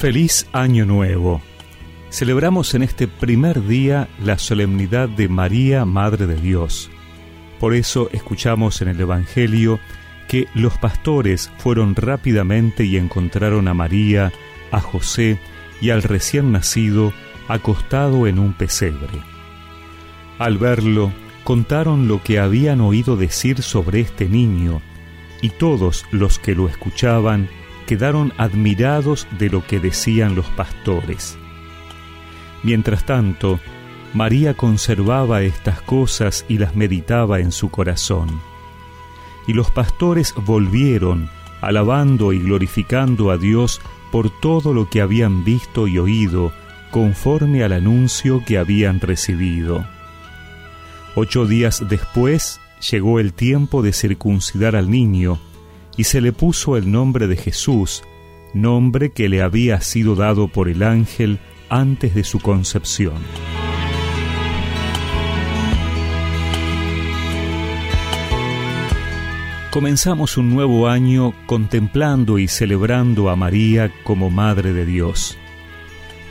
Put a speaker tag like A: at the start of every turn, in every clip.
A: Feliz Año Nuevo. Celebramos en este primer día la solemnidad de María, Madre de Dios. Por eso escuchamos en el Evangelio que los pastores fueron rápidamente y encontraron a María, a José y al recién nacido acostado en un pesebre. Al verlo, contaron lo que habían oído decir sobre este niño, y todos los que lo escuchaban quedaron admirados de lo que decían los pastores. Mientras tanto, María conservaba estas cosas y las meditaba en su corazón. Y los pastores volvieron, alabando y glorificando a Dios por todo lo que habían visto y oído, conforme al anuncio que habían recibido. Ocho días después llegó el tiempo de circuncidar al niño, y se le puso el nombre de Jesús, nombre que le había sido dado por el ángel antes de su concepción. Comenzamos un nuevo año contemplando y celebrando a María como Madre de Dios.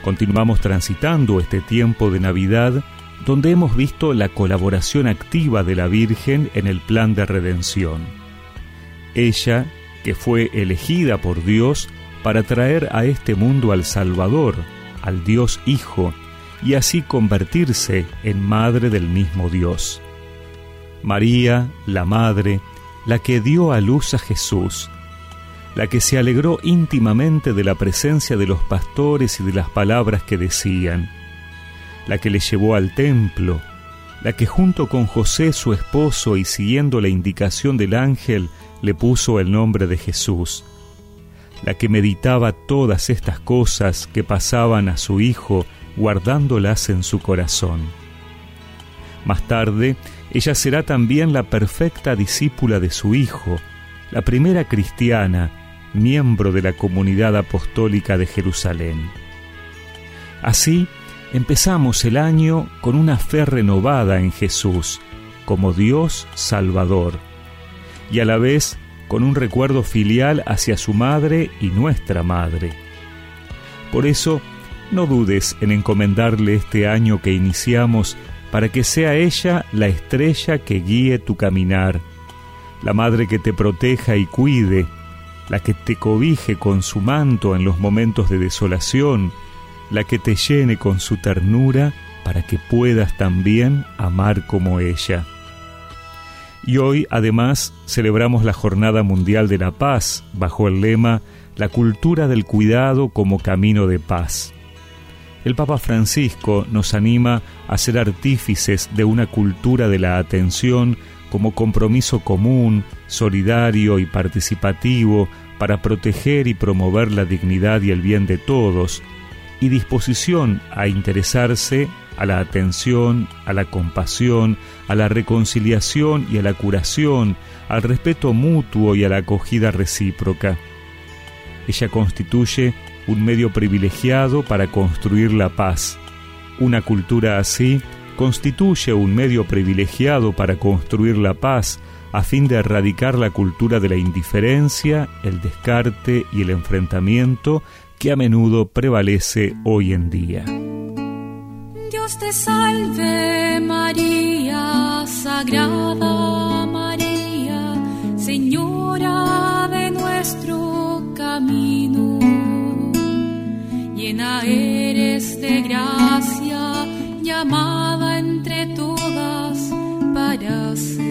A: Continuamos transitando este tiempo de Navidad donde hemos visto la colaboración activa de la Virgen en el plan de redención. Ella, que fue elegida por Dios para traer a este mundo al Salvador, al Dios Hijo, y así convertirse en madre del mismo Dios. María, la Madre, la que dio a luz a Jesús, la que se alegró íntimamente de la presencia de los pastores y de las palabras que decían, la que le llevó al templo, la que junto con José su esposo y siguiendo la indicación del ángel le puso el nombre de Jesús, la que meditaba todas estas cosas que pasaban a su hijo guardándolas en su corazón. Más tarde, ella será también la perfecta discípula de su hijo, la primera cristiana, miembro de la comunidad apostólica de Jerusalén. Así, empezamos el año con una fe renovada en Jesús, como Dios Salvador, y a la vez con un recuerdo filial hacia su madre y nuestra madre. Por eso, no dudes en encomendarle este año que iniciamos para que sea ella la estrella que guíe tu caminar, la madre que te proteja y cuide, la que te cobije con su manto en los momentos de desolación, la que te llene con su ternura para que puedas también amar como ella. Y hoy además celebramos la Jornada Mundial de la Paz bajo el lema La cultura del cuidado como camino de paz. El Papa Francisco nos anima a ser artífices de una cultura de la atención como compromiso común, solidario y participativo para proteger y promover la dignidad y el bien de todos, y disposición a interesarse a la atención, a la compasión, a la reconciliación y a la curación, al respeto mutuo y a la acogida recíproca. Ella constituye un medio privilegiado para construir la paz. Una cultura así constituye un medio privilegiado para construir la paz a fin de erradicar la cultura de la indiferencia, el descarte y el enfrentamiento que a menudo prevalece hoy en día.
B: Dios te salve María, Sagrada María, Señora de nuestro camino. Llena eres de gracia, llamada entre todas para ser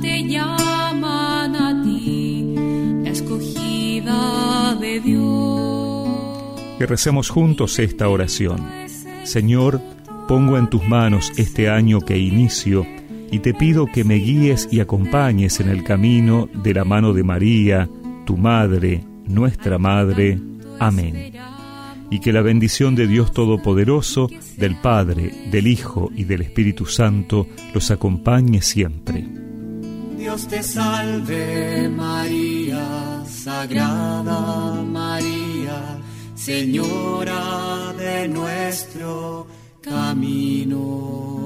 B: te a ti, escogida de Dios.
A: Que recemos juntos esta oración. Señor, pongo en tus manos este año que inicio y te pido que me guíes y acompañes en el camino de la mano de María, tu Madre, nuestra Madre. Amén y que la bendición de Dios Todopoderoso, del Padre, del Hijo y del Espíritu Santo los acompañe siempre.
B: Dios te salve María, Sagrada María, Señora de nuestro camino.